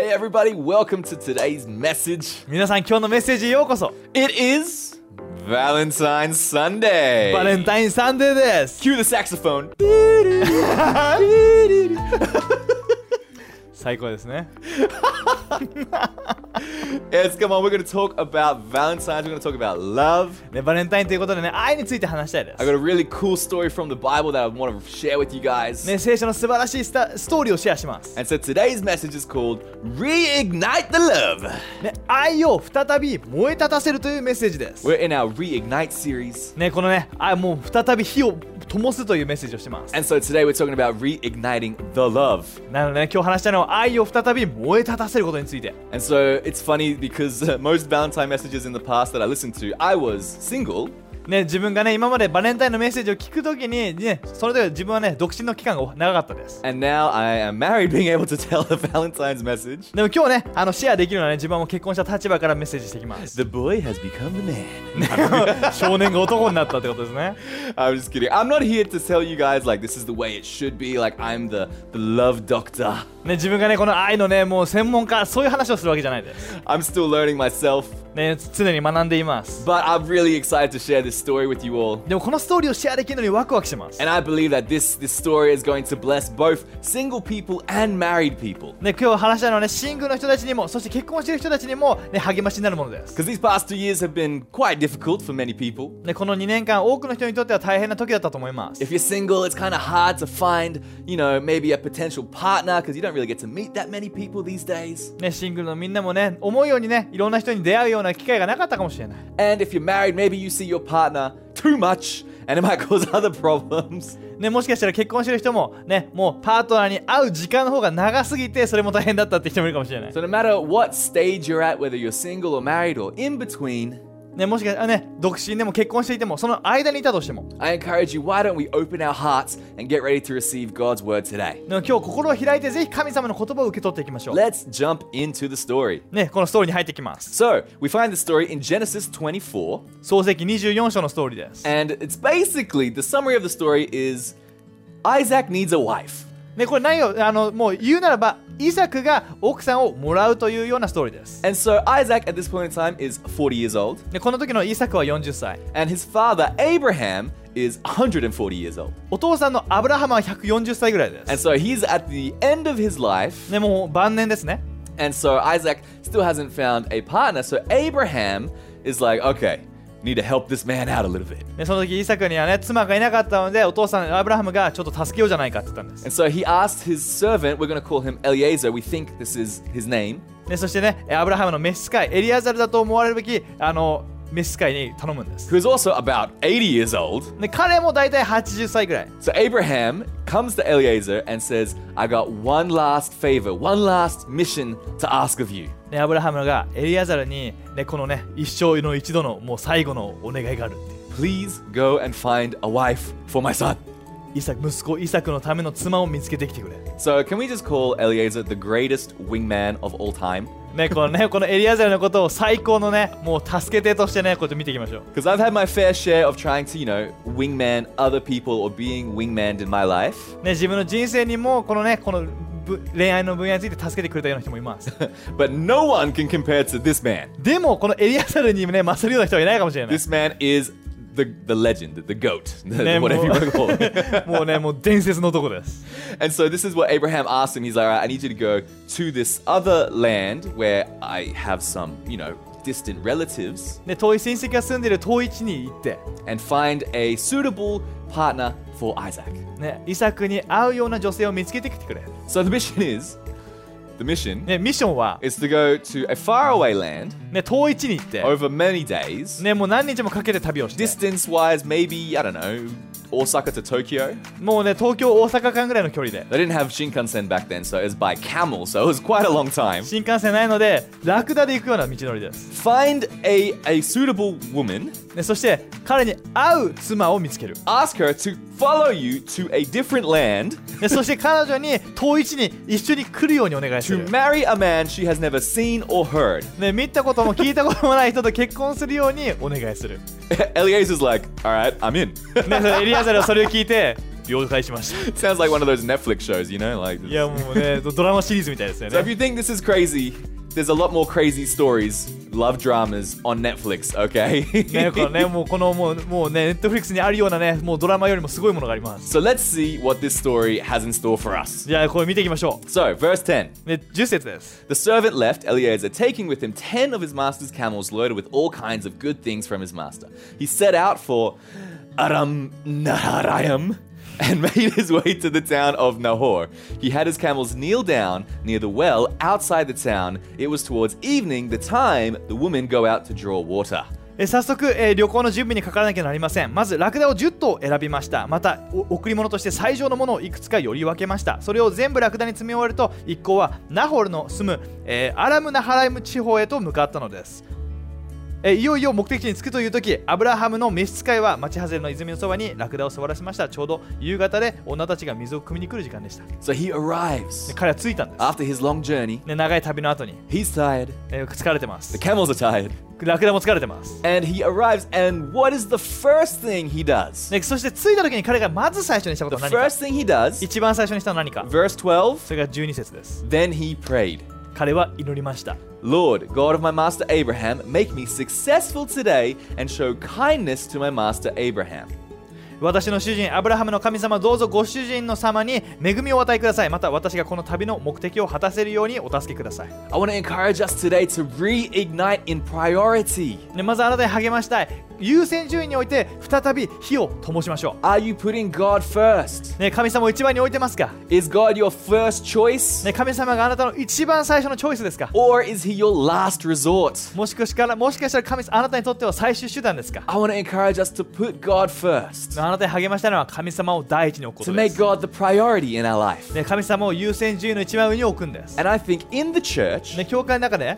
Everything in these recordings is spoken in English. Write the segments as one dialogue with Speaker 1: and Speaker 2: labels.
Speaker 1: Hey everybody, welcome to today's message.
Speaker 2: 皆さん今日のメッセージへようこそ
Speaker 1: It is Valentine's Sunday.
Speaker 2: バレンタインサンデーです
Speaker 1: Cue the saxophone.
Speaker 2: 最高ですね
Speaker 1: Yes, come on, we're going to talk about Valentine's. We're going to talk about love.
Speaker 2: ねバレンタインということでね愛について話したいで
Speaker 1: I
Speaker 2: す
Speaker 1: got a really cool story from the Bible that I want to share with you guys.
Speaker 2: ね聖書の素晴らしいスタストーリーをシェアします、
Speaker 1: And so today's message is called Reignite the Love.
Speaker 2: ね、愛を再び燃え立たせるというメッセージです
Speaker 1: We're in our Reignite series.
Speaker 2: ねこのね愛もう再び火を灯すというメッセージをしてます
Speaker 1: And so today we're talking about reigniting the love.
Speaker 2: なので、ね、今日話したいのは愛を再び燃え立たせることについて
Speaker 1: And so it's funny because uh, most Valentine messages in the past that I listened to, I was single.
Speaker 2: ね、自分がね今までバレンタインのメッセージを聞くときに、ね、それで自分はね独身の期間が長かったです
Speaker 1: And now I am married, being able to tell a Valentine's message.
Speaker 2: でも今日ねあのシェアできるのはね自分はもう結婚した立場からメッセージしていきます
Speaker 1: The boy has become the man.
Speaker 2: 少年が男になったってことですね
Speaker 1: I'm just kidding. I'm not here to tell you guys like this is the way it should be. Like I'm the the love doctor.
Speaker 2: ね自分がねこの愛のねもう専門家そういう話をするわけじゃないです
Speaker 1: I'm still learning myself.
Speaker 2: ね常に学んでいます
Speaker 1: But I'm really excited to share this story with you all.
Speaker 2: でもこのストーリーをシェアできるのにワクワクしてます
Speaker 1: And I believe that this this story is going to bless both single people and married people.
Speaker 2: ね今日話したいのはねシングルの人たちにもそして結婚している人たちにもね励ましになるものです
Speaker 1: Because these past two years have been quite difficult for many people.
Speaker 2: ねこの2年間多くの人にとっては大変な時だったと思います
Speaker 1: If you're single, it's kind of hard to find, you know, maybe a potential partner because you don't really get to meet that many people these days.
Speaker 2: ねシングルのみんなもね思うようにねいろんな人に出会うような機会がなかったかもしれない
Speaker 1: And if you're married, maybe you see your partner too much and it might cause other problems.
Speaker 2: ね、もしかしたら結婚してる人もねもうパートナーに会う時間の方が長すぎてそれも大変だったって人もいるかもしれない、
Speaker 1: So, no matter what stage you're at, whether you're single or married or in between,
Speaker 2: ね、もしかしたらね独身でも結婚していてもその間にいたとしても
Speaker 1: I encourage you why don't we open our hearts and get ready to receive God's word today?
Speaker 2: 今日心を開いてぜひ神様の言葉を受け取っていきましょう
Speaker 1: Let's jump into the story.
Speaker 2: ねこのストーリーに入っていきます
Speaker 1: So, we find the story in Genesis 24,
Speaker 2: 創世記24章のストーリーです
Speaker 1: and it's basically the summary of the story is Isaac needs a wife.
Speaker 2: ねこれ何をあのもう言うならばイサクが奥さんをもらうというようなストーリーです
Speaker 1: And so Isaac at this point in time is 40 years old,
Speaker 2: でこの時のイサクは40歳
Speaker 1: and his father Abraham is 140 years old.
Speaker 2: お父さんのアブラハムは140歳ぐらいで
Speaker 1: And
Speaker 2: す
Speaker 1: so he's at the end of his life,
Speaker 2: ねもう晩年ですね
Speaker 1: and so Isaac still hasn't found a partner. So Abraham is like, okay, Need to help this man out a little bit.
Speaker 2: でその時イサクにはね妻がいなかったのでお父さんアブラハムがちょっと助けようじゃないかって言ったんです
Speaker 1: And so he asked his servant, we're going to call him Eliezer, we think this is his name.
Speaker 2: でそしてねアブラハムの召使いエリアザルだと思われるべきあの召使いに頼むんです
Speaker 1: who's also about 80 years old.
Speaker 2: で彼も大体80歳ぐらい
Speaker 1: So Abraham comes to Eliezer and says, I got one last favor, one last mission to ask of you.
Speaker 2: でアブラハムがエリアザルに、ね、このね一生の一度のもう最後のお願いがあるって
Speaker 1: Please go and find a wife for my son.
Speaker 2: イサク息子イサクのための妻を見つけてきてくれ
Speaker 1: So can we just call Eliezer the greatest wingman of all time?
Speaker 2: ねこのねこのエリアザルのことを最高のねもう助け手としてねこうやって見ていきましょう
Speaker 1: Because I've had my fair share of trying to, you know, wingman other people or being wingmaned in my life.
Speaker 2: ね自分の人生にもこのねこのぶ恋愛の分野について助けてくれたような人もいます
Speaker 1: But no one can compare to this man.
Speaker 2: でもこのエリアザルにね勝るような人はいないかもしれない
Speaker 1: This man is the, the legend, the goat, the-
Speaker 2: Ne,
Speaker 1: whatever you
Speaker 2: mo-
Speaker 1: want to call it.
Speaker 2: もうねもう伝説の男です
Speaker 1: And so this is what Abraham asked him. He's like, all right, I need you to go to this other land where I have some, you know, distant relatives
Speaker 2: で遠い親戚が住んでいる遠い地に行って、
Speaker 1: and find a suitable partner for Isaac.
Speaker 2: ね、イサクに会うような女性を見つけてきてくれ、
Speaker 1: So the mission is, the mission
Speaker 2: ね、ミッションは、
Speaker 1: is to go to a faraway land
Speaker 2: ね、遠い地に行って、
Speaker 1: over many days.
Speaker 2: ね、もう何日もかけて旅をして
Speaker 1: Distance wise, maybe, I don't know, Osaka to Tokyo.
Speaker 2: もうね東京大阪間ぐらいの距離で
Speaker 1: They didn't have Shinkansen back then, so it was by camel, so it was quite a long time.
Speaker 2: 新幹線ないのでラクダで行くような道のりです、
Speaker 1: Find a, a suitable woman,
Speaker 2: ね、そして彼に会う妻を見つける
Speaker 1: ask her to follow you to a different land
Speaker 2: でそして彼女に遠い地に一緒に来るようにお願いす
Speaker 1: to
Speaker 2: る
Speaker 1: marry a man she has never seen or heard.
Speaker 2: ね、見たことも聞いたこともない人と結婚するようにお願いする。
Speaker 1: Eliezer's like, all right, I'm in.
Speaker 2: ね、それエリアザルはそれを聞いて、 了解しました
Speaker 1: Sounds like one of those Netflix shows, you know? Like,
Speaker 2: いやもうねドドラマシリーズみたいですよ
Speaker 1: so if
Speaker 2: ね
Speaker 1: you think this is crazy, there's a lot more crazy stories, love dramas on Netflix, okay?
Speaker 2: ねだからねもうこのもうもうねネットフリックスにあるようなねもうドラマよりもすごいものがあります
Speaker 1: so let's see what this story has in store for us.
Speaker 2: じゃあこれ見ていきましょ
Speaker 1: So, verse 10.
Speaker 2: うね10節です
Speaker 1: The servant left Eleazar, taking with him ten of his master's camels loaded with all kinds of good things from his master. He set out for Aram Naharaim and made his way to the town of Nahor. He had his camels kneel down near the well outside the town. It was towards evening, the time the women go out to draw water.
Speaker 2: え早速、えー旅行の準備にかからなきゃなりませんまずラクダを10頭選びましたまたお贈り物として最上のものをいくつかより分けましたそれを全部ラクダに積み終わると一行はナホルの住む、えーアラムナハライム地方へと向かったのですえーいよいよ目的地に着くという時アブラハムの召使いは町外れの泉のそばにラクダを座らせましたちょうど夕方で女たちが水を汲みに来る時間でしたで
Speaker 1: So he arrives
Speaker 2: 彼は着いたんです
Speaker 1: after his long journey.
Speaker 2: で長い旅の後に、
Speaker 1: He's tired,
Speaker 2: えー疲れてます
Speaker 1: the camels are tired,
Speaker 2: ラクダも疲れてます
Speaker 1: and he arrives. And what is the first thing he does?
Speaker 2: でそして着いた時に彼がまず最初にしたこと
Speaker 1: The
Speaker 2: は何か
Speaker 1: first thing he does,
Speaker 2: 一番最初にしたのは何か
Speaker 1: verse 12.
Speaker 2: それが12節です。
Speaker 1: Then he prayed,
Speaker 2: 彼は祈りました。
Speaker 1: Lord, God of my master Abraham, make me successful today and show kindness to my master Abraham.
Speaker 2: 私の主人、アブラハムの神様、どうぞご主人の様に恵みをお与えください。また私がこの旅の目的を果たせるようにお助けください。
Speaker 1: I want to encourage us today to reignite in priority.
Speaker 2: でまずあなたに励ましたい。優先順位において再び火を灯しましょ
Speaker 1: Are you putting God first?
Speaker 2: う。ね、神様を一番に置いてますか、
Speaker 1: Is God your first choice?
Speaker 2: ね、神様があなたの一番最初のチョイスですか
Speaker 1: Or is he your last resort?
Speaker 2: もしかしたらもしかしたら神様あなたにとっては最終手段ですか
Speaker 1: I want to encourage us to put God first,
Speaker 2: あなたに励ましたいのは神様を第一に置くこ
Speaker 1: to
Speaker 2: とで
Speaker 1: make
Speaker 2: す。
Speaker 1: God the priority in our life.
Speaker 2: ね、神様を優先順位の一番上に置くんです。
Speaker 1: And I think in the church,
Speaker 2: ね、教会の中で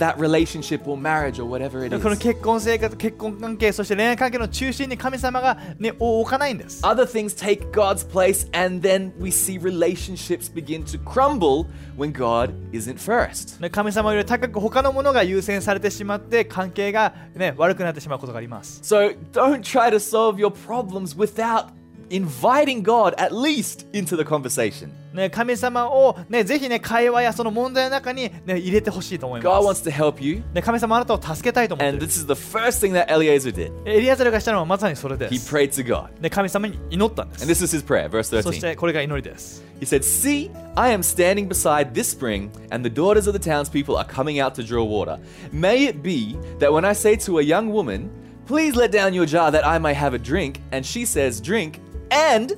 Speaker 1: that relationship or marriage or whatever it
Speaker 2: でこの
Speaker 1: is.
Speaker 2: 結婚生活、結婚関係、そして恋愛関係の中心に神様が、ね、を置かないんです。
Speaker 1: Other things take God's place, and then we see relationships begin to crumble when God isn't first.
Speaker 2: ね神様より高く他のものが優先されてしまって関係が、ね、悪くなってしまうことがあります。
Speaker 1: So don't try to solve your problems without inviting God at least into the conversation.
Speaker 2: ね、神様を、ね、ぜひね、会話やその問題の中に、ね、入れてほしいと思い
Speaker 1: God
Speaker 2: ま
Speaker 1: wants
Speaker 2: す。
Speaker 1: to help you,
Speaker 2: ね、神様あなたを助けたいと思って
Speaker 1: and
Speaker 2: る
Speaker 1: this is the first thing that Eliezer did.
Speaker 2: エリアザルがしたのはまさにそれで
Speaker 1: He
Speaker 2: す。
Speaker 1: prayed to God.
Speaker 2: ね、神様に祈ったんで
Speaker 1: And
Speaker 2: す。
Speaker 1: this is his prayer, verse
Speaker 2: そし
Speaker 1: 13.
Speaker 2: てこれが祈りです。
Speaker 1: He said, See, I am standing beside this spring, and the daughters of the townspeople are coming out to draw water. May it be that when I say to a young woman, Please let down your jar that I may have a drink, and she says, Drink, and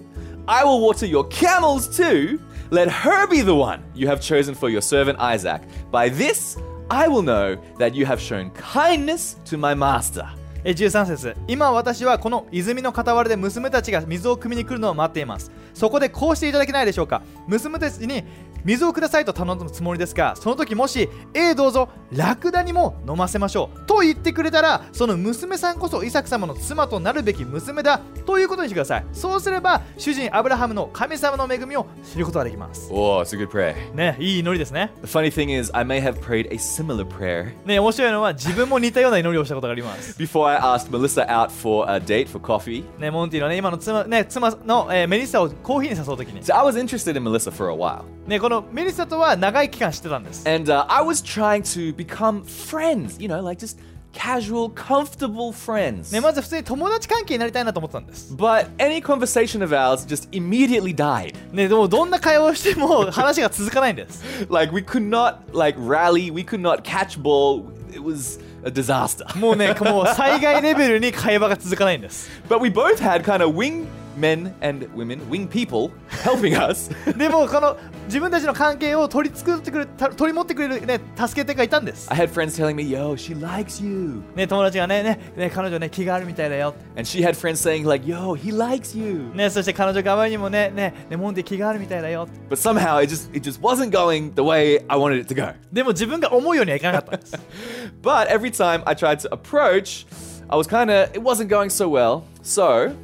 Speaker 1: I will water your camels too, let her be the one you have chosen for your servant Isaac. By this I will know that you have shown kindness to my master.
Speaker 2: え13節今私はこの泉の傍らで娘たちが水を汲みに来るのを待っていますそこでこうしていただけないでしょうか娘たちに水をくださいと頼むつもりですがその時もしええどうぞラクダにも飲ませましょうと言ってくれたらその娘さんこそイサク様の妻となるべき娘だということにしてくださいそうすれば主人アブラハムの神様の恵みを知ることができます
Speaker 1: Oh, it's a good prayer.
Speaker 2: ねいい祈りですね
Speaker 1: The funny thing is, I may have prayed a similar prayer
Speaker 2: ね面白いのは自分も似たような祈りをしたことがあります
Speaker 1: before I asked Melissa out for a date for coffee.
Speaker 2: ねモンティのね今の妻,、ね、妻の、えーメリッサをコーヒーに誘う時に
Speaker 1: So I was interested in Melissa for a while.
Speaker 2: ね、このメリッサとは長い期間知ってたんです。
Speaker 1: And uh, I was trying to become friends, you know, like just casual, comfortable friends.
Speaker 2: ね、まず普通に友達関係になりたいなと思ってたんです。
Speaker 1: But any conversation of ours just immediately died.
Speaker 2: ね、でもどんな会話をしても話が続かないんです。
Speaker 1: Like we could not like rally, we could not catch ball. It was a disaster.
Speaker 2: もうね、もう災害レベルに会話が続かないんです。
Speaker 1: But we both had kind of wing men and women, wing people helping us.
Speaker 2: でもこの自分たちの関係を取り作ってくれた取り持ってくれるね助け手がいたんです。
Speaker 1: I had friends telling me, "Yo, she likes you."
Speaker 2: ね、友達がねねね彼女ね気があるみたいだよ。
Speaker 1: And she had friends saying like, "Yo, he likes you."
Speaker 2: ね、そして彼女側にもねねねモンティ気があるみたいだよ。
Speaker 1: But somehow it just it just wasn't going the way I wanted it to go.
Speaker 2: でも自分が思うようにはいかなかったんです。
Speaker 1: But every time I tried to approach I was kind of, it wasn't going so well. So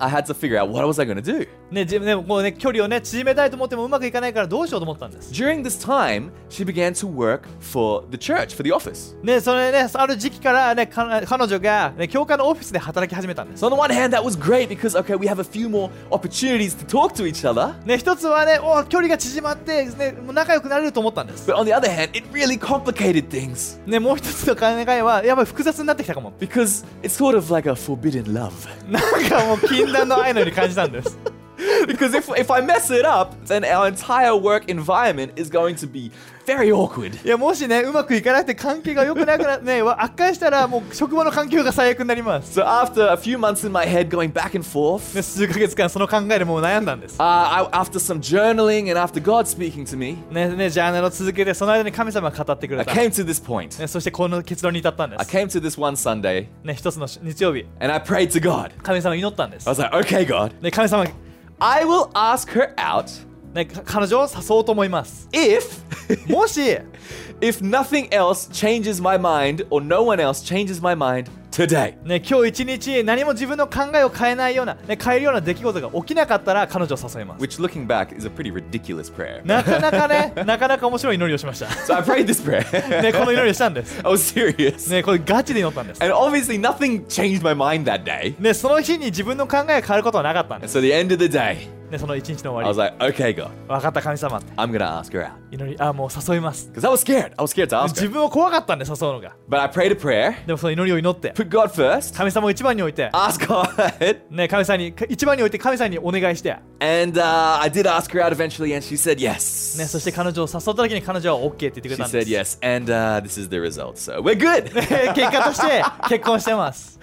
Speaker 1: I had to figure out what was I going to do.
Speaker 2: ね、自分ね、もうね、距離をね、縮めたいと思ってもうまくいかないからどうしようと思ったんです。
Speaker 1: During this time, she began to work for the church, for the office.
Speaker 2: ね、それね、ある時期からね、か彼女が、ね、教会のオフィスで働き始めたんです。
Speaker 1: So on the one hand, that was great because, okay, we have a few more opportunities to talk to each other.
Speaker 2: ね、一つはね、お距離が縮まって、ね、仲良くなれると思ったんです。
Speaker 1: But on the other hand, it really complicated things
Speaker 2: ね、もう一つの考えは、やっぱり複雑になってきたかも。
Speaker 1: because it's sort of like a forbidden love.
Speaker 2: なんかもう禁断の愛のように感じたんです。
Speaker 1: because if, if I mess it up, then our entire work environment is going to be very awkward.
Speaker 2: いや、もしね、うまくいかなくて関係が良くなくなね、悪化したらもう職場の環境が最悪になります。
Speaker 1: So after a few months in my head going back and forth,
Speaker 2: ね、数ヶ月間その考えでもう悩んだんです。
Speaker 1: uh, I, after some journaling and after God speaking to me,
Speaker 2: ね、ね、ジャーナルを続けて、その間に神様が語ってく
Speaker 1: I
Speaker 2: れた。
Speaker 1: came to this point.
Speaker 2: ね、そしてこの結論に至ったんで
Speaker 1: I
Speaker 2: す。
Speaker 1: came to this one Sunday
Speaker 2: ね、一つの日曜日、
Speaker 1: and I prayed to God.
Speaker 2: 神様に祈ったんです
Speaker 1: I。was like, okay, God,
Speaker 2: ね、神様、
Speaker 1: I will ask her out
Speaker 2: ね、か彼女を誘おうと思います。
Speaker 1: if
Speaker 2: もし、
Speaker 1: if nothing else changes my mind or no one else changes my mind today.
Speaker 2: ね、今日一日何も自分の考えを変えないような、ね、変えるような出来事が起きなかったら彼女を誘います。
Speaker 1: Which, looking back, is a pretty ridiculous prayer.
Speaker 2: なかなかね、なかなか面白い祈りをしました。
Speaker 1: So I prayed this prayer.
Speaker 2: ね、この祈りをしたんです。
Speaker 1: I was serious.
Speaker 2: ね、これガチで祈ったんです。
Speaker 1: And obviously, nothing changed my mind that day.
Speaker 2: ね、その日に自分の考えが変わることはなかったんです。
Speaker 1: so, the end of the day,
Speaker 2: ね、その一日の
Speaker 1: I
Speaker 2: 終
Speaker 1: was
Speaker 2: わり。
Speaker 1: like, okay, God,
Speaker 2: 分かった神様。
Speaker 1: I'm gonna ask her out.
Speaker 2: 祈り、あ、もう誘います。
Speaker 1: Because I was scared. I was scared to ask
Speaker 2: 自
Speaker 1: her.
Speaker 2: 分を怖かったんで誘うのが。
Speaker 1: But I prayed a prayer,
Speaker 2: でもその祈りを祈って、
Speaker 1: put God first,
Speaker 2: 神様を一番に置いて、
Speaker 1: ask God.
Speaker 2: ね、神様に、一番に置いて神様にお願いして、
Speaker 1: And uh, I did ask her out eventually, and she said yes.
Speaker 2: ね、そして彼女を誘った時に彼女は OK って言ってくれ
Speaker 1: She
Speaker 2: たんで
Speaker 1: said
Speaker 2: す。
Speaker 1: yes. And uh, this is the result. So we're good.
Speaker 2: 結果として結婚してます。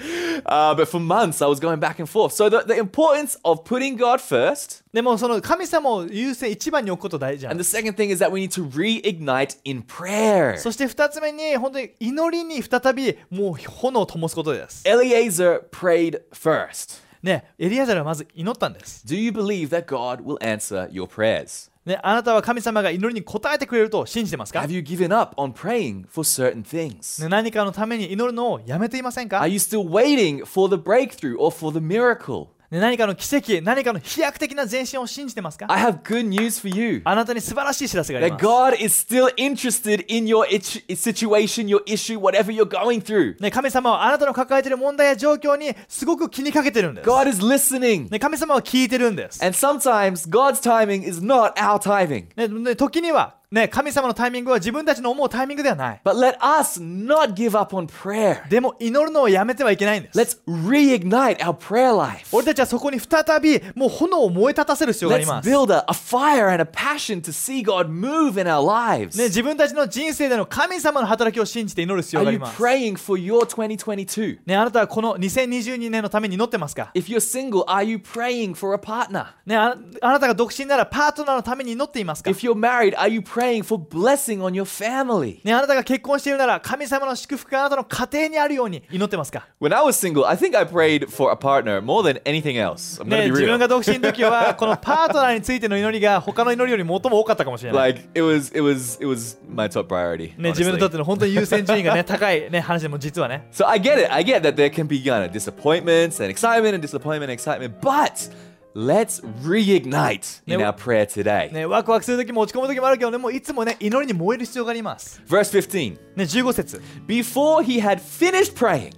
Speaker 1: uh, but for months, I was going back and forth. So the, the importance of putting God first.
Speaker 2: でもその神様を優先一番に置くこと大事じゃ
Speaker 1: And
Speaker 2: ん
Speaker 1: the。second thing is that we need to reignite in prayer.
Speaker 2: そして二つ目に本当に祈りに再びもう炎を灯すことです。
Speaker 1: Eliezer prayed first.
Speaker 2: ね、エリアザルはまず祈ったんです。
Speaker 1: Do you believe that God will answer your prayers?
Speaker 2: ね、あなたは神様が祈りに応えてくれると信じてますか、
Speaker 1: Have you given up on praying for certain things?
Speaker 2: ね、何かのために祈るのをやめていませんか
Speaker 1: Are、you still waiting for the breakthrough or for the miracle?
Speaker 2: ね、何かの奇跡、何かの飛躍的な前進を信じてますか
Speaker 1: I have good news for you.
Speaker 2: あなたに素晴らしい知らせがあり
Speaker 1: That
Speaker 2: ます。
Speaker 1: God is still interested in your itch- situation, your issue, whatever you're going through.
Speaker 2: ね、神様はあなたの抱えている問題や状況にすごく気にかけてるんです。
Speaker 1: God is listening.
Speaker 2: ね、神様は聞いてるんです。
Speaker 1: And sometimes God's timing is not our timing.
Speaker 2: ね、ね時には、ね、神様のタイミングは自分たちの思うタイミングではない。
Speaker 1: But let us not give up on prayer.
Speaker 2: でも祈るのをやめてはいけないんです。
Speaker 1: Let's reignite our prayer life.
Speaker 2: 俺たちはそこに再びもう炎を燃え立たせる必要があり
Speaker 1: Let's
Speaker 2: ます。
Speaker 1: build a, a fire and a passion to see God move in our lives.
Speaker 2: ね、自分たちの人生での神様の働きを信じて祈る必要
Speaker 1: Are
Speaker 2: があ
Speaker 1: you
Speaker 2: ります。
Speaker 1: praying for your 2022?
Speaker 2: ね、あなたはこの2022年のために祈ってますか
Speaker 1: If you're single, are you praying for a partner?
Speaker 2: ねあ、あなたが独身ならパートナーのために祈っていますか
Speaker 1: If you're married, are you praying for blessing on your family?
Speaker 2: ね、あなたが結婚しているなら神様の祝福があなたの家庭にあるように祈ってますか
Speaker 1: When I was single, I think I prayed for a partner more than anything else. I'm
Speaker 2: ね、
Speaker 1: gonna be
Speaker 2: 自分
Speaker 1: real.
Speaker 2: が独身の時はこのパートナーについての祈りが他の祈りより最も多かったかもしれない。
Speaker 1: Like it was, it was, it was my top priority.
Speaker 2: ね、自分にとっ
Speaker 1: honestly.
Speaker 2: ての本当に優先順位がね高いね話でも実はね
Speaker 1: So I get it. I get that there can be kind of disappointments and excitement and disappointment and excitement, but let's reignite in
Speaker 2: Now-
Speaker 1: our prayer today.
Speaker 2: ねワクワクする時も落ち込む時もあるけどねもういつもね祈りに燃える必要があります。
Speaker 1: Verse 15.
Speaker 2: ね15節
Speaker 1: Before he had finished praying,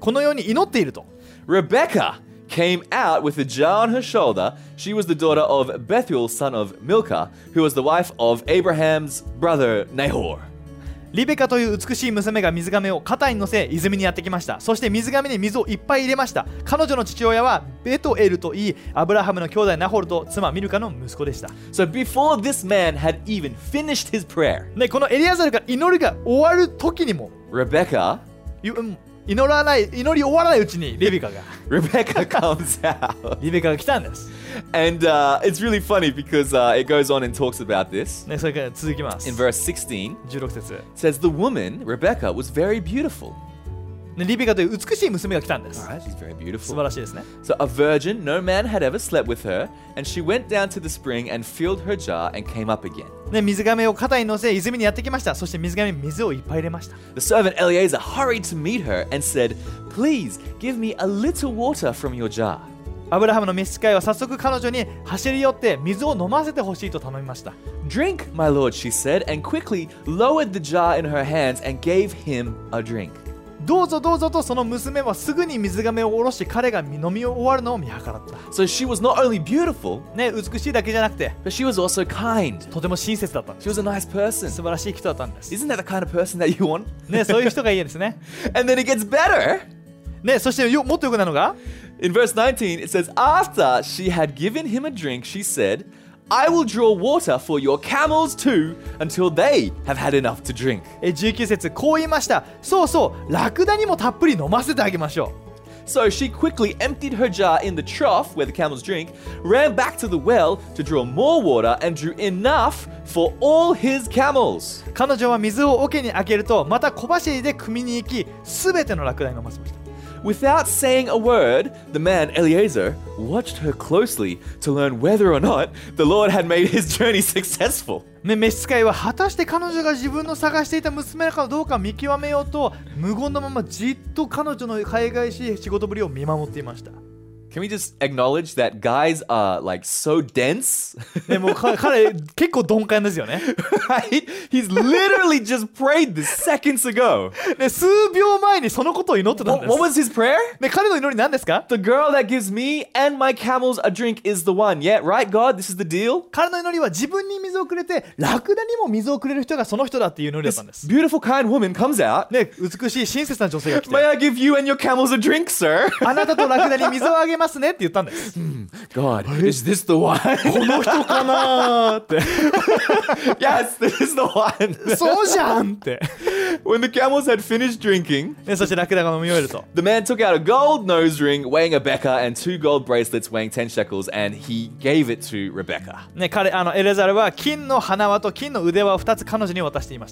Speaker 2: このように祈っていると。
Speaker 1: Rebecca came out with a jar on her shoulder. She was the daughter of Bethuel, son of Milcah, who was the wife of Abraham's brother Nahor.
Speaker 2: リベカという美しい娘が水亀を肩に乗せ泉にやってきました。そして水亀に水をいっぱい入れました。彼女の父親はベトエルといいアブラハムの兄弟ナホルと妻ミルカの息子でした。
Speaker 1: So before this man had even finished his prayer,
Speaker 2: ねこのエリアザルが祈りが終わる時にも
Speaker 1: Rebecca,
Speaker 2: 祈らない祈り終わらないうちにリベカが
Speaker 1: Rebecca comes out.
Speaker 2: リベカが来たんです、
Speaker 1: And uh, it's really funny because uh, it goes on and talks about this.
Speaker 2: ね、それから続きます
Speaker 1: In verse 16,
Speaker 2: 16節
Speaker 1: it says, The woman, Rebecca, was very beautiful.
Speaker 2: ねリベカという美しい娘が来たんです
Speaker 1: All right, she's very
Speaker 2: 素
Speaker 1: beautiful.
Speaker 2: 晴らしいですね
Speaker 1: So, a virgin, no man had ever slept with her, and she went down to the spring and filled her jar and came up again.
Speaker 2: ね水亀を肩に乗せ泉にやってきましたそして水亀に水をいっぱい入れました
Speaker 1: The servant Eleazar hurried to meet her and said, Please give me a little water from your jar.
Speaker 2: アブラハムの召使いは早速彼女に走り寄って水を飲ませてほしいと頼みました
Speaker 1: Drink, my lord, she said, and quickly lowered the jar in her hands and gave him a drink.
Speaker 2: どうぞどうぞとその娘はすぐに水亀を下ろし彼が飲み終わるのを見計らった
Speaker 1: So she was not only beautiful,
Speaker 2: ね美しいだけじゃなくて
Speaker 1: but she was also kind.
Speaker 2: とても親切だった
Speaker 1: She was a nice person.
Speaker 2: 素晴らしい人だったんです
Speaker 1: Isn't that the kind of person that you want?
Speaker 2: ねそういう人がいいですね
Speaker 1: And then it gets better.
Speaker 2: ねそしてよもっとよくなるのが
Speaker 1: In verse 19, it says, After she had given him a drink, she said, I will draw water for your camels too until they have had enough to drink.
Speaker 2: え19節こう言いましたそうそうラクダにもたっぷり飲ませてあげましょ
Speaker 1: So she quickly emptied her jar in the trough where the camels drink, ran back to the well to draw more water, and drew enough for all his camels.
Speaker 2: う彼女は水を桶に開けるとまた小走りで汲みに行き全てのラクダに飲ませました
Speaker 1: Without saying a word, the man Eleazar watched her closely to learn whether or not the Lord had made his journey successful.
Speaker 2: ね、召使いは果たして彼女が自分の探していた娘かどうか見極めようと無言のままじっと彼女の海外しい仕事ぶりを見守っていました
Speaker 1: Can we just acknowledge that guys are like so dense?
Speaker 2: ね、もうか彼結構鈍感ですよね
Speaker 1: right? He's literally just prayed this seconds ago.
Speaker 2: ね数秒前にそのことを祈ってたん
Speaker 1: What,
Speaker 2: です
Speaker 1: what was his prayer?
Speaker 2: ね、彼の祈り何ですか
Speaker 1: The girl that gives me and my camels a drink is the one. Yeah, right, God? This is the deal?
Speaker 2: 彼の祈りは自分に水をくれてラクダにも水をくれる人がその人だっていう祈りだったんです
Speaker 1: Beautiful, kind woman comes out.
Speaker 2: ね、美しい親切な女性が来
Speaker 1: May
Speaker 2: て
Speaker 1: I give you and your camels a drink, sir?
Speaker 2: あなたとラクダに水をあげます ますねって言ったんです。
Speaker 1: うん、God, is this the one?
Speaker 2: この人かなって。
Speaker 1: yes, this is the one!
Speaker 2: そうじゃんって。
Speaker 1: When the camels had finished drinking, the man took out a gold nose ring weighing a beka and two gold bracelets weighing 10 shekels and he gave it to Rebecca.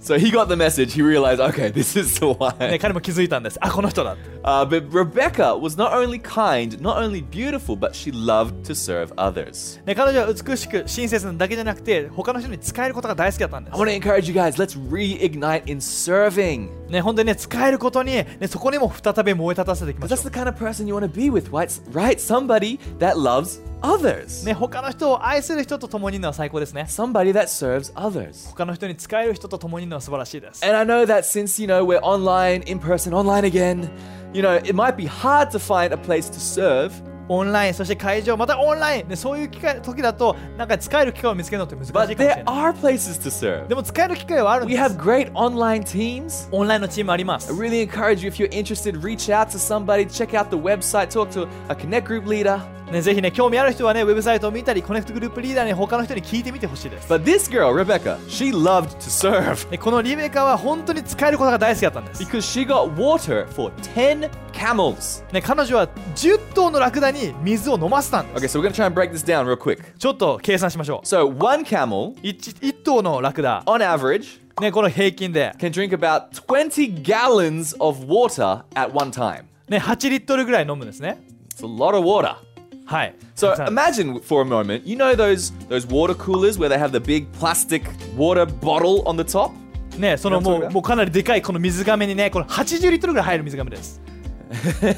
Speaker 1: So he got the message, he realized, okay, this is the one.
Speaker 2: ね、彼も気づいたんです。あ、この人だ。
Speaker 1: Uh, but Rebecca was not only kind, not only beautiful, but she loved to serve others.
Speaker 2: ね、彼女は美しく親切なだけじゃなくて他の人に使えることが大好きだったんで
Speaker 1: I
Speaker 2: す
Speaker 1: want to encourage you guys, let's reignite in serving.
Speaker 2: ね、本当にね使えることに、ね、そこにも再び燃え立たせていきま
Speaker 1: But
Speaker 2: しょ
Speaker 1: that's the kind of person you want to be with, right? Right? Somebody that loves others.
Speaker 2: う、ね、他の人を愛する人と共にいるのは最高ですね
Speaker 1: Somebody that serves others.
Speaker 2: 他の人に使える人と共にいるのは素晴らしいです
Speaker 1: And I know that since, you know, we're online, in person, online again, you know, it might be hard to find a place to serve.
Speaker 2: オンラインそして会場またオンライン、ね、そういう機会時だとなんか使える機会を見つけるのって難しいかも
Speaker 1: But
Speaker 2: しれな
Speaker 1: there
Speaker 2: い
Speaker 1: are places to serve.
Speaker 2: でも使える機会はあるん
Speaker 1: We
Speaker 2: です
Speaker 1: have great online teams.
Speaker 2: オンラインのチームあります
Speaker 1: I really encourage you if you're interested, reach out to somebody, check out the website, talk to a Connect Group leader.
Speaker 2: ね、ぜひね、興味ある人はね、ウェブサイトを見たり、コネクトグループリーダーに他の人に聞いてみてほしいです。
Speaker 1: But this girl, Rebecca, she loved to serve
Speaker 2: でこのリベカは本当に使えることが大好きだったんです。
Speaker 1: because she got water for 10 camels.
Speaker 2: ね、彼女は10頭のラクダに水を飲ませたんで
Speaker 1: Okay,
Speaker 2: す。
Speaker 1: so we're to try and break this down real quick.
Speaker 2: ちょっと計算しましょう。
Speaker 1: So, one camel,
Speaker 2: 1, 1頭のラクダ、
Speaker 1: on average,
Speaker 2: ね、この平均で、
Speaker 1: can drink about 20 gallons of water at one time.
Speaker 2: ね、8リットルぐらい飲むんですね。
Speaker 1: It's a lot of water.
Speaker 2: はい。
Speaker 1: So
Speaker 2: たくさん
Speaker 1: imagine for a moment, you know those those water coolers where they have the big plastic water bottle on the top?
Speaker 2: ね、そのもう
Speaker 1: なんとか
Speaker 2: もうかなりでかいこの水がめにね、この80リットルぐらい入る水がめです。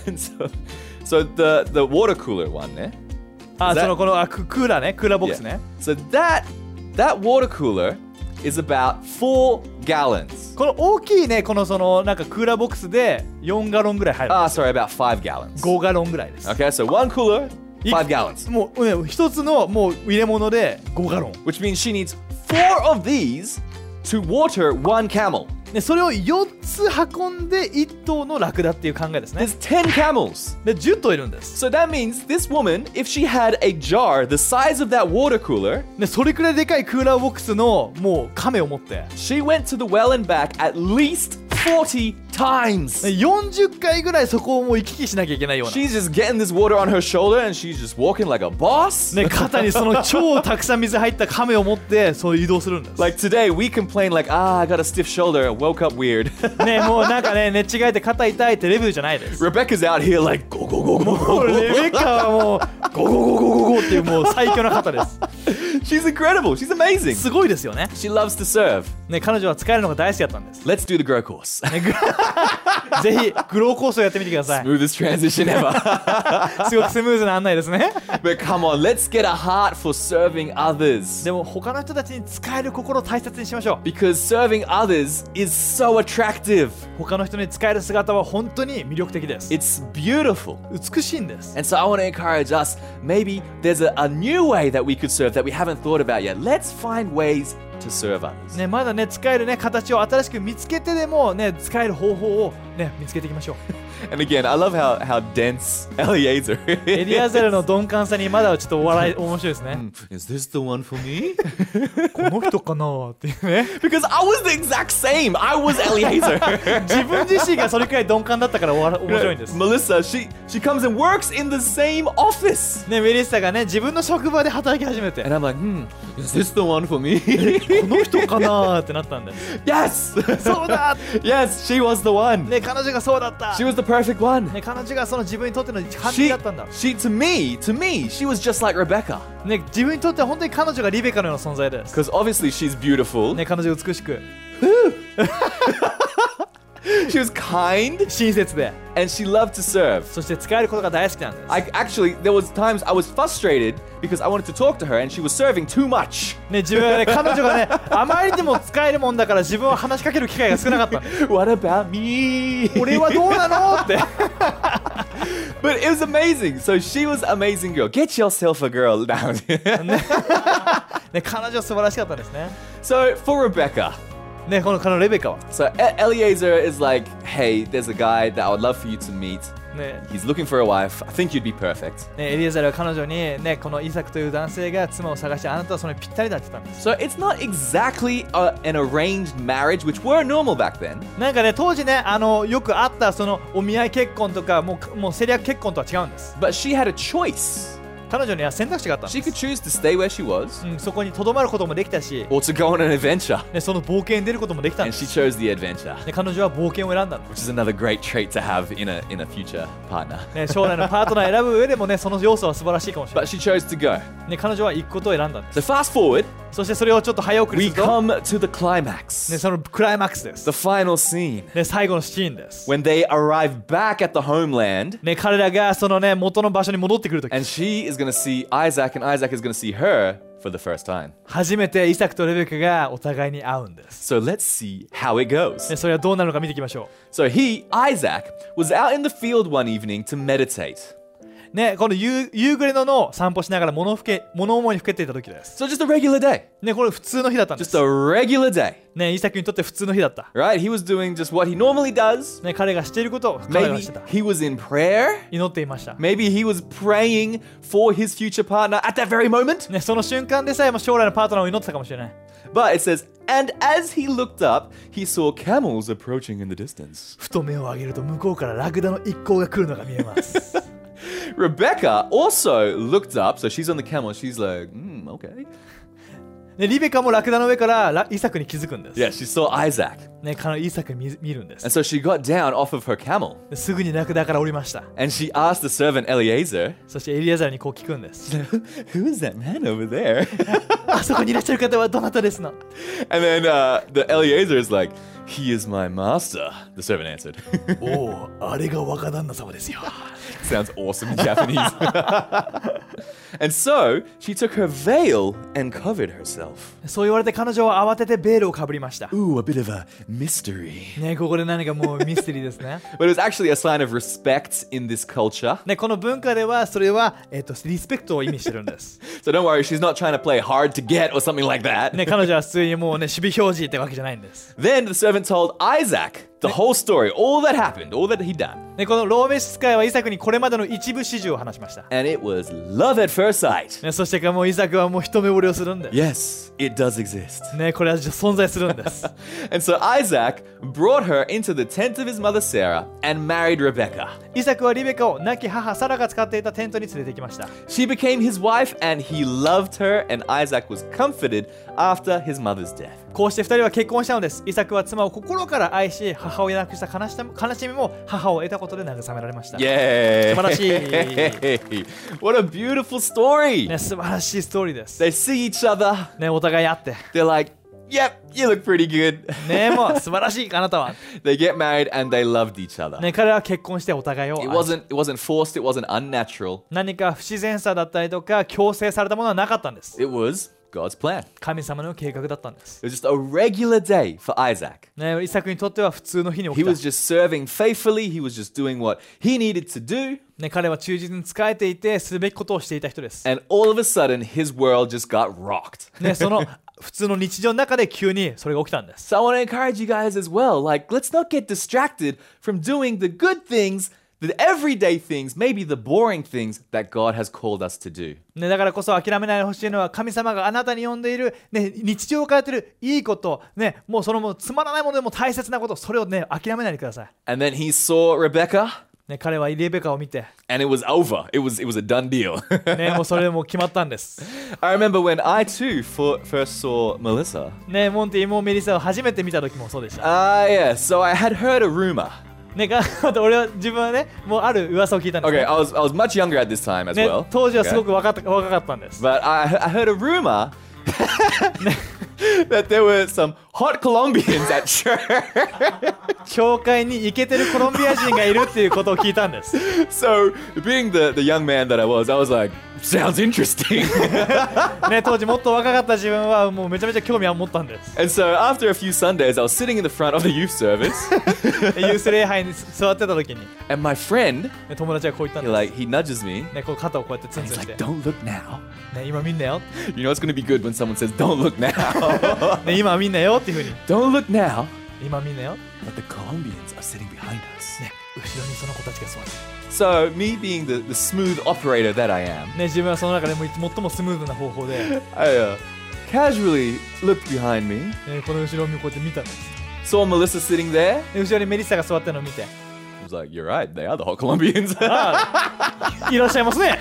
Speaker 1: and so, so the the water cooler one there.
Speaker 2: あ、
Speaker 1: Is that-
Speaker 2: そのこのあククーラーね、クーラーボックスね。
Speaker 1: So that that water cooler is about four gallons.
Speaker 2: この大きいね、このそのなんかクーラーボックスで4ガロンぐらい入る。
Speaker 1: Ah, sorry, about five gallons.
Speaker 2: 5ガロンぐらいです。
Speaker 1: Okay, so one cooler,
Speaker 2: い
Speaker 1: five gallons,
Speaker 2: もう、ね、一つのもう入れ物で5ガロン。
Speaker 1: which means she needs four of these to water one camel.
Speaker 2: でそれを4つ運んで1頭のラクダっていう考えですね
Speaker 1: There's 10 camels.
Speaker 2: で10頭いるんです
Speaker 1: So that means this woman, if she had a jar the size of that water cooler,
Speaker 2: でそれくらいでかいクーラーボックスのもう亀を持って
Speaker 1: she went to the well and back at least 40 times.
Speaker 2: 40回ぐらいそこをもう行き来しなきゃいけないような
Speaker 1: She's just getting this water on her shoulder and she's just walking like a boss.
Speaker 2: ね、肩にその超たくさん水入った亀を持ってそう移動するんです
Speaker 1: Like today, we complain like, ah, I got a stiff shoulder, woke up weird.
Speaker 2: ねもうなんかね寝違えて肩痛いってレベルじゃないです
Speaker 1: Rebecca's out here like, go, go, go, go,
Speaker 2: も
Speaker 1: go.
Speaker 2: うレベッカはもうゴゴゴゴゴゴっていうもう最強な方です
Speaker 1: She's incredible. She's amazing.
Speaker 2: すごいですよね
Speaker 1: She loves to serve.
Speaker 2: ね彼女は使えるのが大好きだったんです
Speaker 1: Let's do the grow course.
Speaker 2: ねぐぜひグローコースをやってみてください
Speaker 1: Smoothest transition ever.
Speaker 2: すごくスムーズな案内ですね
Speaker 1: but come on, let's get a heart for serving others.
Speaker 2: でも他の人たちに使える心を大切にしましょう
Speaker 1: Because serving others is so attractive.
Speaker 2: 他の人に使える姿は本当に魅力的です
Speaker 1: It's beautiful.
Speaker 2: 美しいんです
Speaker 1: And so I want to encourage us maybe there's a, a new way that we could serve that we haven't thought about yet. Let's find ways to serve others.
Speaker 2: ね、まだね使えるね形を新しく見つけてでもね使える方法をね見つけていきましょう
Speaker 1: And again, I love how, how dense Eliezer
Speaker 2: エリア
Speaker 1: is.
Speaker 2: ゼルの鈍感さにまだちょっとお笑い面白いですね
Speaker 1: Is this the one for me?
Speaker 2: この人かなっていうね
Speaker 1: because I was the exact same. I was Eliezer.
Speaker 2: 自分自身がそれくらい鈍感だったからお笑面白いんです
Speaker 1: Melissa, she she comes and works in the same office.
Speaker 2: ねメリッサがね自分の職場で働き始めて
Speaker 1: And I'm like, hmm, is this the one for me?
Speaker 2: この人かなってなったんで
Speaker 1: yes!
Speaker 2: そうだ
Speaker 1: yes, she was the one.
Speaker 2: ね彼女がそうだった
Speaker 1: She was the perfect one.
Speaker 2: ね彼女がその自分にとっての完
Speaker 1: She,
Speaker 2: 璧だったんだ
Speaker 1: she to me, to me, she was just like Rebecca.
Speaker 2: ね自分にとっては本当に彼女がリベカのような存在です
Speaker 1: Because obviously she's beautiful.
Speaker 2: ね彼女美しく
Speaker 1: She was kind
Speaker 2: 親切で
Speaker 1: and she loved to serve.
Speaker 2: そして使えることが大好きなんです
Speaker 1: I actually there was times I was frustrated because I wanted to talk to her and she was serving too much.
Speaker 2: ね自分はね彼女がねあまりにも使えるもんだから自分は話しかける機会が少なかったの
Speaker 1: what about me?
Speaker 2: 俺はどうなのって
Speaker 1: But it was amazing. So she was amazing girl. Get yourself a girl now.
Speaker 2: ね彼女は素晴らしかったですね
Speaker 1: so for Rebecca,
Speaker 2: ねこの彼のレベカは
Speaker 1: so E- Eliezer is like, hey, there's a guy that I would love for you to meet.
Speaker 2: ね
Speaker 1: He's looking for a wife. I think you'd be perfect.
Speaker 2: ねエリアザルは彼女にねこのイサクという男性が妻を探してあなたはそれにぴったりだって言ったんです
Speaker 1: So it's not exactly a, an arranged marriage, which were normal back then.
Speaker 2: なんかね当時ねあのよくあったそのお見合い結婚とかもうもうセリア結婚とは違うんです
Speaker 1: But she had a choice.
Speaker 2: 彼女には選択肢があった。そこにとどまることもできたし、そ。彼女は冒険を選んだん。将来のパートナーを選ぶ上でも、ね、その要素は素晴らしいかもしれない。ね、彼女は行くことを選んだ。そしてそれをちょっと早送り、ね、その。ね、彼らがその、ね、元の場所に戻ってくるとき。
Speaker 1: going to see Isaac, and Isaac is going to see her for the first time.
Speaker 2: 初めてイサクとレベカがお互いに会うんです、
Speaker 1: So let's see how it goes.
Speaker 2: ね、それはどうなるのか見ていきましょ
Speaker 1: So he, Isaac, was out in the field one evening to meditate.
Speaker 2: うねこの夕夕暮れの野を散歩しながら物ふけ物思いにふけていた時です
Speaker 1: So just a regular day,
Speaker 2: ねこれ普通の日だったんで
Speaker 1: just
Speaker 2: す
Speaker 1: a regular day,
Speaker 2: ねイサクにとって普通の日だった
Speaker 1: right? He was doing just what he normally does.
Speaker 2: ね彼がしていることを彼が
Speaker 1: Maybe
Speaker 2: してた
Speaker 1: he was in prayer.
Speaker 2: 祈っていました
Speaker 1: Maybe he was praying for his future partner at that very moment.
Speaker 2: ねその瞬間でさえも将来のパートナーを祈ってたかもしれない
Speaker 1: But it says, and as he looked up, he saw camels approaching in the distance.
Speaker 2: ふと目を上げると向こうからラクダの一行が来るのが見えます
Speaker 1: Rebecca also looked up, so she's on the camel. She's like, hmm, okay.
Speaker 2: ねリベカもラクダの上からライサクに気づくんです、
Speaker 1: Yeah, she saw Isaac.
Speaker 2: ね彼イサク見見るんです
Speaker 1: And so she got down off of her camel
Speaker 2: ですぐにラクダから降りました
Speaker 1: and she asked the servant Eliezer,
Speaker 2: そしてエリアザルにこう聞くんです
Speaker 1: Who is that man over there?
Speaker 2: あそこにいらっしゃる方はどなたですの
Speaker 1: and then uh, the Eliezer is like, He is my master, the servant answered.
Speaker 2: おおあれが若旦那様ですよ
Speaker 1: Sounds awesome in Japanese. and so she took her veil and covered herself.
Speaker 2: そう言われて彼女は慌ててベールをかぶりました
Speaker 1: Ooh, a bit of a mystery.
Speaker 2: ねここで何かもうミステリーですね
Speaker 1: But it was actually a sign of respect in this culture.
Speaker 2: ねこの文化ではそれは、えっとリスペクトを意味してるんです
Speaker 1: So don't worry, she's not trying to play hard to get or something like that.
Speaker 2: ね彼女は普通にもうね守備表示ってわけじゃないんです
Speaker 1: Then the servant told Isaac, The whole story, all that happened, all that he'd done.
Speaker 2: ね、このローメス使いはイサクにこれまでの一部始終を話しました。
Speaker 1: And it was love at first sight.
Speaker 2: ね、そしてかもうイサクはもう一目惚れをするんで
Speaker 1: Yes, it does exist.
Speaker 2: ね、これは存在するんです。
Speaker 1: And so Isaac brought her into the tent of his mother Sarah and married Rebekah.
Speaker 2: イサクはリベカを亡き母サラが使っていたテントに連れてきました。
Speaker 1: She became his wife and he loved her, and Isaac was comforted after his mother's death.
Speaker 2: こうして2人は結婚したのです。イサクは妻を心から愛し、母を亡くした悲し悲しみも母を得たことで慰められました。素晴らしい。
Speaker 1: what a beautiful story!
Speaker 2: ね、素晴らしいストーリーです。
Speaker 1: They see each other,
Speaker 2: ね、お互い会って。
Speaker 1: they're like, yep, you look pretty good.
Speaker 2: ね、もう素晴らしい、あなたは。
Speaker 1: they get married and they loved each other.
Speaker 2: ね、彼らは結婚してお互いを愛
Speaker 1: It
Speaker 2: し
Speaker 1: wasn't it wasn't forced, it wasn't unnatural.
Speaker 2: 何か不自然さだったりとか強制されたものはなかったんです
Speaker 1: It was God's plan.
Speaker 2: 神様の計画だったんです
Speaker 1: It was just a regular day for Isaac.
Speaker 2: ね、イサクにとっては普通の日に起
Speaker 1: He
Speaker 2: きた
Speaker 1: was just serving faithfully, he was just doing what he needed to do,
Speaker 2: ね、彼は忠実に仕えていてするべきことをしていた人です、
Speaker 1: and all of a sudden his world just got rocked.
Speaker 2: ね、その普通の日常の中で急にそれが起きたんです
Speaker 1: So I want to encourage you guys as well. Like, let's not get distracted from doing the good things, the everyday things, maybe the boring things that God has called us to do.
Speaker 2: ね、だからこそ諦めないでほしいのは神様があなたに呼んでいる、ね、日常からやってるいいこと、ね、もうそのもうつまらないものでも大切なことそれをね諦めないでください、
Speaker 1: And then he saw Rebecca,
Speaker 2: ね、彼はリベカを見て、
Speaker 1: and it was over. It was it was a done deal.
Speaker 2: ね、もうそれでもう決まったんです
Speaker 1: I remember when I too for, first saw Melissa.
Speaker 2: ね、モンティもメリサを初めて見た時もそうでした
Speaker 1: Ah, yeah. So I had heard a rumor.
Speaker 2: ね、が俺は自分はね、もうある噂を聞いたんです、
Speaker 1: Okay,
Speaker 2: ね
Speaker 1: I was I was much younger at this time as
Speaker 2: ね
Speaker 1: well.
Speaker 2: 当時はすご
Speaker 1: Okay?
Speaker 2: く若かった若かったんです。
Speaker 1: But I, I heard a rumor that there were some hot Colombians at church.
Speaker 2: 教会にイケてるコロンビア人がいるっていうことを聞いたんです。
Speaker 1: so, being the, the young man that I was, I was like, sounds interesting.
Speaker 2: ね、当時もっと若かった自分はもうめちゃめちゃ興味を持ったんです。
Speaker 1: and so, after a few Sundays, I was sitting in the front of the youth service,
Speaker 2: でユース礼拝に座ってた時に、
Speaker 1: and my friend,
Speaker 2: ね、友達がこう言ったん
Speaker 1: he
Speaker 2: です。
Speaker 1: like he nudges me.
Speaker 2: ね、こう肩をこうやってツン
Speaker 1: He's
Speaker 2: ツンし
Speaker 1: like,
Speaker 2: て、
Speaker 1: "Don't look now."
Speaker 2: ね、今見んなよ。
Speaker 1: You know it's gonna be good when someone says, "Don't look now."
Speaker 2: ね、今見んなよっていうふうに、
Speaker 1: Don't look now.
Speaker 2: 今見んなよ。
Speaker 1: But the Colombians are sitting behind us.
Speaker 2: ね、後ろにその子たちが座って
Speaker 1: So, me being the, the smooth operator that I am,
Speaker 2: る。ね、自分はその中でも最もスムーズな方法で、ね、
Speaker 1: I uh, casually looked behind me,
Speaker 2: この後ろをこうやって見たんです。
Speaker 1: saw Melissa sitting there.
Speaker 2: で後ろにメリッサが座ってるのを見て、
Speaker 1: I was like, "You're right. They are the hot Colombians."
Speaker 2: いらっしゃいますね。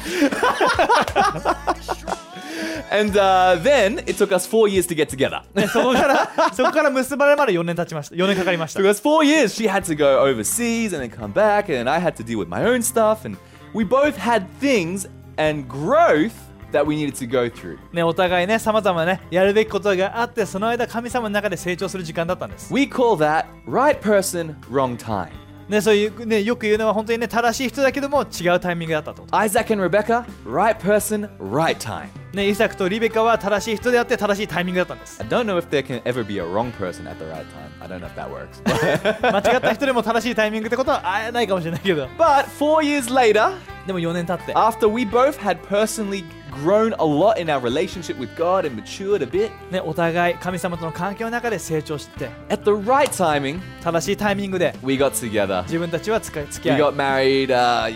Speaker 1: and uh, then it took us four years to get together.
Speaker 2: ねそこから、そこから結ばれるまで4年経ちました。4年かかりました。
Speaker 1: Because four years she had to go overseas and then come back, and then I had to deal with my own stuff, and we both had things and growth that we needed to go through.
Speaker 2: ね、お互いね、さまざまね、やるべきことがあって、その間、神様の中で成長する時間だったんです。
Speaker 1: We call that right person, wrong time.
Speaker 2: ね、そういう、ね、よく言うのは本当にね、正しい人だけども違うタイミングだったと。
Speaker 1: Isaac and Rebecca, right person, right time.
Speaker 2: ね、イサクとリベカは正しい人であって正しいタイミングだったんです。
Speaker 1: I don't know if there can ever be a wrong person at the right time. I don't know if that works.
Speaker 2: 間違った人でも正しいタイミングってことはあないかもしれないけど、
Speaker 1: but four years later,
Speaker 2: でも4年経って、
Speaker 1: after we both had personally grown a lot in our relationship with God and matured a bit,
Speaker 2: ね、お互い神様との関係の中で成長して、
Speaker 1: at the right timing,
Speaker 2: 正しいタイミングで
Speaker 1: we got together.
Speaker 2: 自分たちはつか付き
Speaker 1: We
Speaker 2: 合
Speaker 1: got married uh,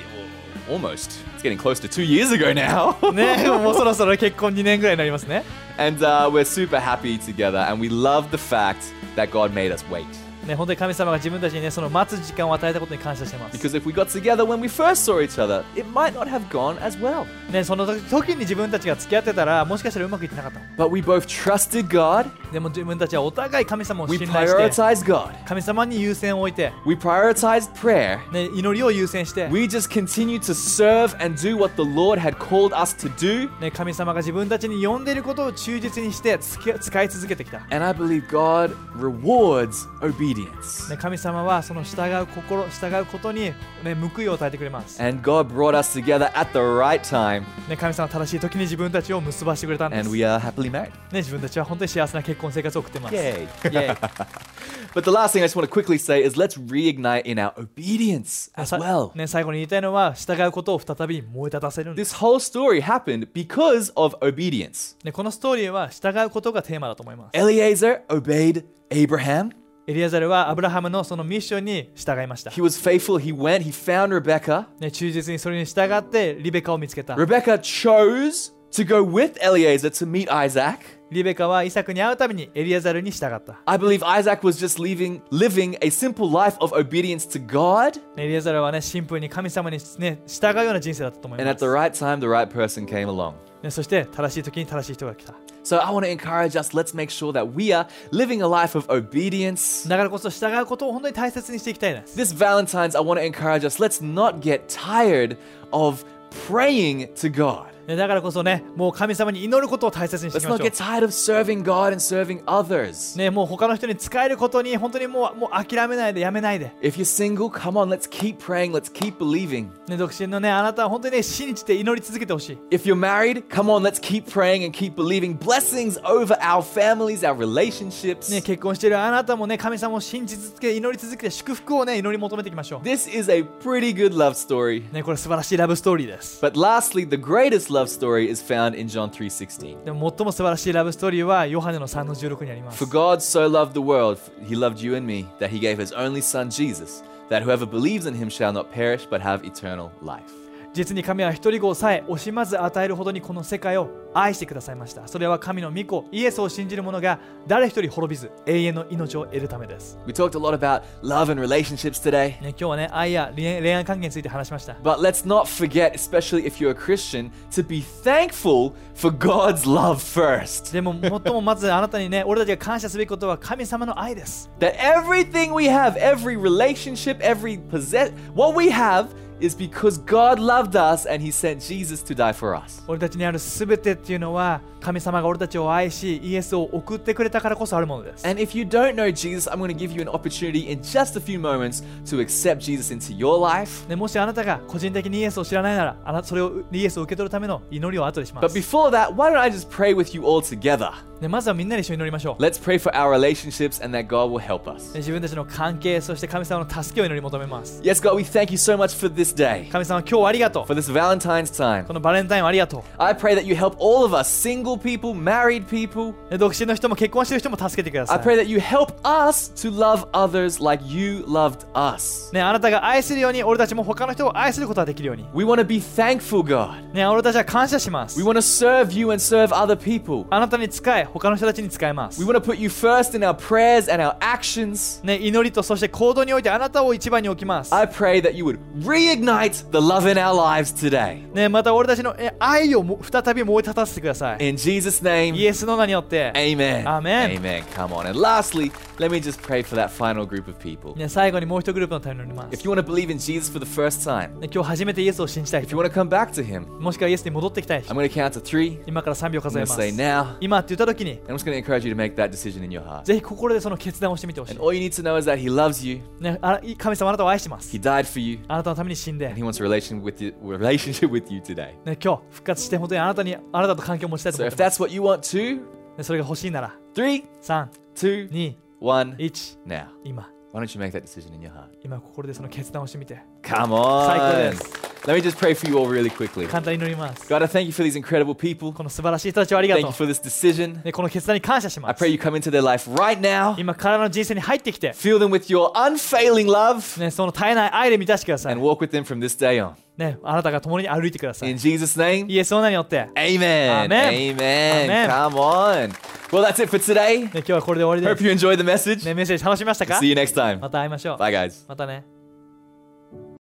Speaker 1: almost. It's getting close to two years ago now.
Speaker 2: い。ね、もうそろそろ結婚2年ぐらいになりますね。
Speaker 1: and uh, we're super happy together, and we love the fact that God made us wait.
Speaker 2: ね、本当に神様が自分たちにね、その待つ時間を与えたことに感謝してます。
Speaker 1: Because if we got together when we first saw each other, it might not have gone as well.
Speaker 2: ね、その時時に自分たちが付き合ってたら、もしかしたらうまくいってなかったの。
Speaker 1: But we both trusted God,
Speaker 2: でも自分たちはお互い神様を
Speaker 1: we
Speaker 2: 信頼して、
Speaker 1: prioritized God,
Speaker 2: 神様に優先を置いて、
Speaker 1: we prioritized prayer.
Speaker 2: ね、祈りを優先して、
Speaker 1: We just continued to serve and do what the Lord had called us to do.
Speaker 2: ね、神様が自分たちに呼んでいることを忠実にしてつけ使い続けてきた。
Speaker 1: And I believe God rewards obedience.
Speaker 2: ね、神様はその従う心、従うことに、ね、報いを与えてくれます。
Speaker 1: And God brought us together at the right time,
Speaker 2: ね、神様は正しい時に自分たちを結ばしてくれたんです。
Speaker 1: and
Speaker 2: ね、
Speaker 1: we are happily married.
Speaker 2: 自分たちは本当に幸せな結婚生活を送ってます。
Speaker 1: Yay.
Speaker 2: イェイ
Speaker 1: But the last thing I just want to quickly say is let's reignite in our obedience as
Speaker 2: さ
Speaker 1: well.
Speaker 2: ね、最後に言いたいのは、従うことを再び燃え立たせるんです。
Speaker 1: This whole story happened because of obedience.
Speaker 2: ね、このストーリーは従うことがテーマだと思います。
Speaker 1: Eliezer obeyed Abraham.
Speaker 2: エリアザルはアブラハムのそのミッションに従いました、
Speaker 1: He was faithful. He went, he found Rebecca.
Speaker 2: ね、忠実にそれに従ってリベカを見つけた
Speaker 1: Rebecca chose to go with Eliezer to meet Isaac.
Speaker 2: リベカはイサクに会うためにエリアザルに従った、
Speaker 1: I believe Isaac was just leaving, living a simple life of obedience to God.
Speaker 2: ねエリアザルはねシンプルに神様に、ね、従うような人生だったと思い
Speaker 1: And
Speaker 2: ま
Speaker 1: at
Speaker 2: す
Speaker 1: the、right time, the right person came along.
Speaker 2: ね、そして正しい時に正しい人が来た
Speaker 1: So I want to encourage us, let's make sure that we are living a life of obedience.
Speaker 2: だからこそ従うことを本当に大切にしていきたいです
Speaker 1: This Valentine's, I want to encourage us, let's not get tired of praying to God.
Speaker 2: ねだからこそねもう神様に祈ることを大切にしてい
Speaker 1: Let's
Speaker 2: きま
Speaker 1: not
Speaker 2: しょ
Speaker 1: get tired of serving God and serving others.
Speaker 2: うねもう他の人に使えることに本当にもうもう諦めないでやめないで
Speaker 1: If you're single, come on, let's keep praying, let's keep believing.
Speaker 2: ね、独身のね、あなたは本当にね、信じて祈り続けてほしい。
Speaker 1: If you're married, come on, let's keep praying and keep believing blessings over our families, our relationships.
Speaker 2: ね、結婚しているあなたもね、神様を信じ続け、祈り続けて、祝福をね、祈り求めていきましょ
Speaker 1: This is a pretty good love story.
Speaker 2: う。ね、これ素晴らしいラブストーリーです。
Speaker 1: But lastly, the greatest love story is found in John 3:16.
Speaker 2: でも最も素晴らしいラブストーリーは、ヨハネの3の16にあります
Speaker 1: For。God so loved the world, he loved you and me, that he gave his only son Jesus, that whoever believes in him shall not perish but have eternal life.
Speaker 2: 実に神は一人子をさえ惜しまず与えるほどにこの世界を愛してくださいました。それは神の御子、イエスを信じる者が誰一人滅びず、永遠の命を得るためです。
Speaker 1: We talked a lot about love and relationships today.
Speaker 2: ね、今日はね、愛や恋愛関係について話しました。
Speaker 1: But let's not forget, especially if you're a Christian, to be thankful for God's love first.
Speaker 2: でも、最もまずあなたにね、俺たちが感謝すべきことは神様の愛です。
Speaker 1: That everything we have, every relationship, every possess, what we have is because God loved us and He sent Jesus to die for us.
Speaker 2: 俺たちにあるすべてっていうのは神様が俺たちを愛しイエスを送ってくれたからこそあるものです。
Speaker 1: And if you don't know Jesus, I'm going to give you an opportunity in just a few moments to accept Jesus into your life.
Speaker 2: ね、もしあなたが個人的にイエスを知らないならあなそれをイエスを受け取るための祈りを後でしま
Speaker 1: But
Speaker 2: す。
Speaker 1: before that, why don't I just pray with you all together?
Speaker 2: ね、まずはみんなで一緒に祈りましょう。
Speaker 1: Let's pray for our relationships and that God will help us.
Speaker 2: ね自分たちの関係そして神様の助けを祈り求めます。
Speaker 1: Yes, God, we thank you so much for this day,
Speaker 2: 神様今日はありがとう。
Speaker 1: for this Valentine's time.
Speaker 2: このバレンタインはありがと
Speaker 1: I pray that you help all of us, single people, married people.
Speaker 2: う。ね独身の人も結婚してる人も助けてくださ
Speaker 1: I
Speaker 2: い。
Speaker 1: pray that you help us to love others like you loved us.
Speaker 2: ね、あなたが愛するように俺たちも他の人を愛することができるように。
Speaker 1: We want to be thankful, God.
Speaker 2: ね、俺たちは感謝します。
Speaker 1: We want to serve you and serve other people.
Speaker 2: あなたに使え、 他の人たちに使えます。
Speaker 1: We want to put you first in our prayers and our actions.
Speaker 2: ね、祈りとそして行動においてあなたを一番に置きます。
Speaker 1: I pray that you would reignite the love in our lives today.
Speaker 2: ね、また俺たちのえ愛をも再び燃え立たせてください。
Speaker 1: In Jesus' name,
Speaker 2: イエスの名によって、
Speaker 1: amen.
Speaker 2: Amen.
Speaker 1: Amen. Come on. And lastly, let me just pray for that final group of people.
Speaker 2: ね、最後にもう一グループのために祈ります。
Speaker 1: If you want to believe in Jesus for the first time,
Speaker 2: ね、今日初めてイエスを信じたい
Speaker 1: if
Speaker 2: 人
Speaker 1: you want to come back to Him,
Speaker 2: もしくはイエスに戻ってきたい人
Speaker 1: I'm going to count to three.
Speaker 2: 今から3秒
Speaker 1: I'm
Speaker 2: 数え
Speaker 1: going to
Speaker 2: ます
Speaker 1: say now.
Speaker 2: 今って言った時 に
Speaker 1: And I'm just going to encourage you to make that decision in your heart.
Speaker 2: ぜひ心でその決断をしてみてほし
Speaker 1: And
Speaker 2: い、
Speaker 1: all you need to know is that He loves you,
Speaker 2: ね、あら神様あなたを愛してます
Speaker 1: He died for you,
Speaker 2: あなたのために死んで、
Speaker 1: and He wants a relation with you, relationship with you today.
Speaker 2: ね、今日復活して本当にあなたにあなたと関係を持ちたいと
Speaker 1: So
Speaker 2: 思
Speaker 1: if
Speaker 2: ってます
Speaker 1: that's what you want to,
Speaker 2: ねそれが欲しいなら
Speaker 1: three,
Speaker 2: 3、
Speaker 1: two,
Speaker 2: 2、
Speaker 1: one,
Speaker 2: 1
Speaker 1: now.
Speaker 2: 今
Speaker 1: Why don't you make that decision in your heart?
Speaker 2: 今心でその決断をしてみて
Speaker 1: Come
Speaker 2: 最高
Speaker 1: on.
Speaker 2: です
Speaker 1: Let me just pray for you all really quickly.
Speaker 2: 簡単に祈ります
Speaker 1: God, I thank you for these incredible people.
Speaker 2: この素晴らしい人たちをありが
Speaker 1: Thank
Speaker 2: と
Speaker 1: you
Speaker 2: う
Speaker 1: for this decision.
Speaker 2: ね、この決断に感謝し
Speaker 1: I
Speaker 2: ます
Speaker 1: pray you come into their life right now.
Speaker 2: 今体の人生に入ってきて、
Speaker 1: Fill them with your unfailing love
Speaker 2: ね、その絶えない愛で満たしてください
Speaker 1: and、walk with them from this day on.
Speaker 2: ね、あなたが共に歩いてください
Speaker 1: In Jesus' name,
Speaker 2: イエスの名によって、ね、
Speaker 1: amen.
Speaker 2: Amen.
Speaker 1: Amen.
Speaker 2: Amen.
Speaker 1: Come on. Well, that's it for today.
Speaker 2: 今日はこれで終わり
Speaker 1: Hope
Speaker 2: で
Speaker 1: you enjoyed the message.
Speaker 2: す、ね、メッセージ楽しみましたか
Speaker 1: See you next time.
Speaker 2: また会いましょう
Speaker 1: Bye, guys.
Speaker 2: またね